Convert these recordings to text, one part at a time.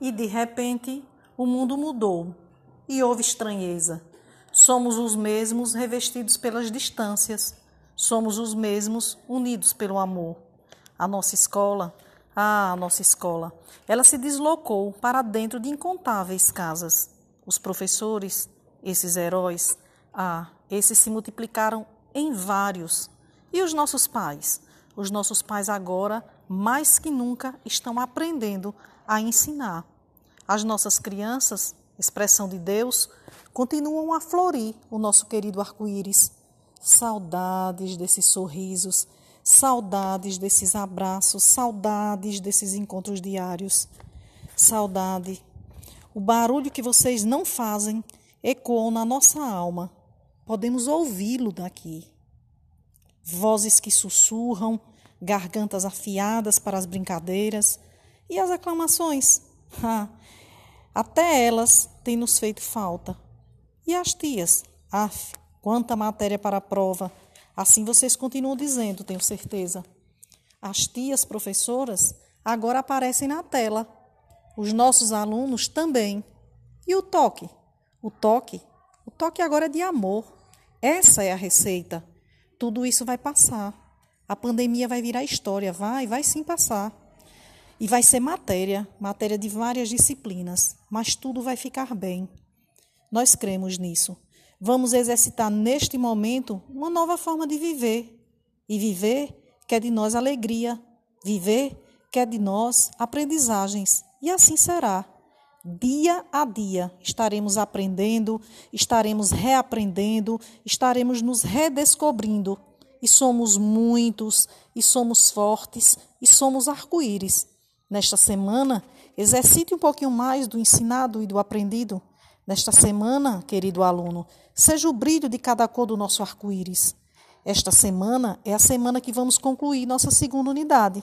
E de repente, o mundo mudou e houve estranheza. Somos os mesmos revestidos pelas distâncias. Somos os mesmos unidos pelo amor. A nossa escola, ah, a nossa escola, ela se deslocou para dentro de incontáveis casas. Os professores, esses heróis, ah, esses se multiplicaram em vários. E os nossos pais? Os nossos pais agora, mais que nunca, estão aprendendo a ensinar. As nossas crianças, expressão de Deus, continuam a florir o nosso querido arco-íris. Saudades desses sorrisos, saudades desses abraços, saudades desses encontros diários. Saudade. O barulho que vocês não fazem ecoou na nossa alma. Podemos ouvi-lo daqui vozes que sussurram, gargantas afiadas para as brincadeiras e as aclamações. Ah, até elas têm nos feito falta. E as tias? Af, quanta matéria para a prova. Assim vocês continuam dizendo, tenho certeza. As tias professoras agora aparecem na tela. Os nossos alunos também. E o toque? O toque? O toque agora é de amor. Essa é a receita tudo isso vai passar. A pandemia vai virar história, vai, vai sim passar. E vai ser matéria, matéria de várias disciplinas, mas tudo vai ficar bem. Nós cremos nisso. Vamos exercitar neste momento uma nova forma de viver. E viver quer de nós alegria, viver quer de nós aprendizagens. E assim será. Dia a dia estaremos aprendendo, estaremos reaprendendo, estaremos nos redescobrindo. E somos muitos, e somos fortes, e somos arco-íris. Nesta semana, exercite um pouquinho mais do ensinado e do aprendido. Nesta semana, querido aluno, seja o brilho de cada cor do nosso arco-íris. Esta semana é a semana que vamos concluir nossa segunda unidade.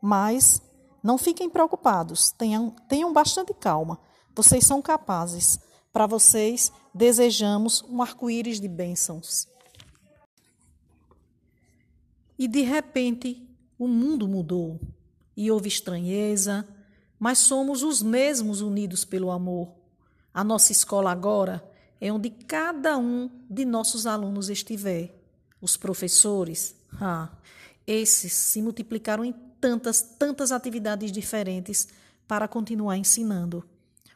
Mas não fiquem preocupados, tenham, tenham bastante calma. Vocês são capazes. Para vocês, desejamos um arco-íris de bênçãos. E de repente, o mundo mudou e houve estranheza, mas somos os mesmos unidos pelo amor. A nossa escola agora é onde cada um de nossos alunos estiver. Os professores, ah, esses se multiplicaram em tantas, tantas atividades diferentes para continuar ensinando.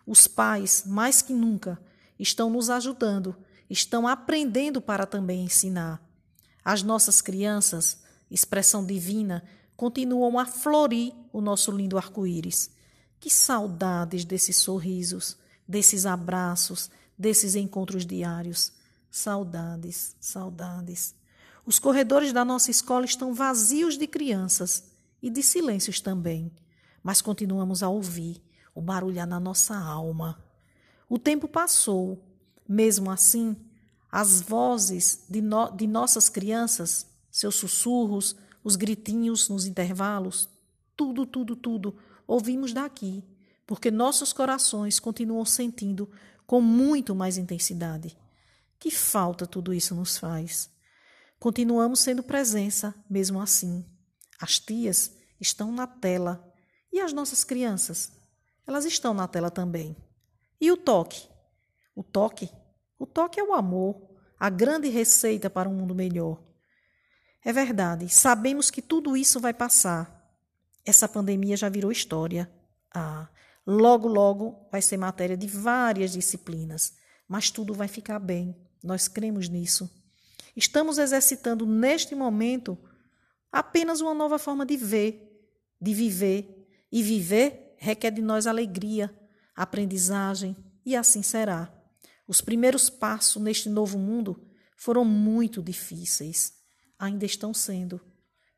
Os pais, mais que nunca, estão nos ajudando, estão aprendendo para também ensinar. As nossas crianças, expressão divina, continuam a florir o nosso lindo arco-íris. Que saudades desses sorrisos, desses abraços, desses encontros diários. Saudades, saudades. Os corredores da nossa escola estão vazios de crianças e de silêncios também, mas continuamos a ouvir o barulhar na nossa alma. O tempo passou, mesmo assim, as vozes de, no, de nossas crianças, seus sussurros, os gritinhos nos intervalos, tudo, tudo, tudo, ouvimos daqui, porque nossos corações continuam sentindo com muito mais intensidade. Que falta tudo isso nos faz? Continuamos sendo presença, mesmo assim. As tias estão na tela. E as nossas crianças? Elas estão na tela também. E o toque? O toque? O toque é o amor, a grande receita para um mundo melhor. É verdade, sabemos que tudo isso vai passar. Essa pandemia já virou história. Ah, logo, logo vai ser matéria de várias disciplinas, mas tudo vai ficar bem. Nós cremos nisso. Estamos exercitando neste momento apenas uma nova forma de ver, de viver. E viver requer de nós alegria, aprendizagem, e assim será. Os primeiros passos neste novo mundo foram muito difíceis, ainda estão sendo.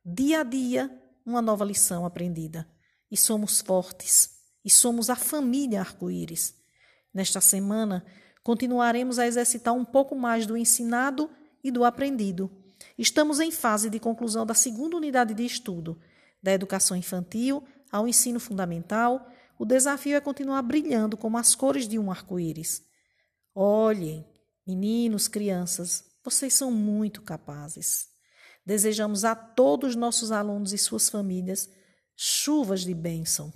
Dia a dia, uma nova lição aprendida. E somos fortes, e somos a família arco-íris. Nesta semana, continuaremos a exercitar um pouco mais do ensinado e do aprendido Estamos em fase de conclusão da segunda unidade de estudo, da educação infantil ao ensino fundamental. O desafio é continuar brilhando como as cores de um arco-íris. Olhem, meninos, crianças, vocês são muito capazes. Desejamos a todos nossos alunos e suas famílias chuvas de bênção